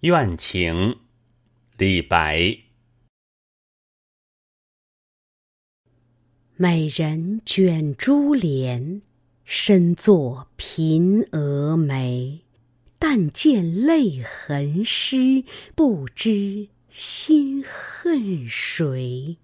怨情，李白。美人卷珠帘，深坐颦蛾眉。但见泪痕湿，不知心恨谁。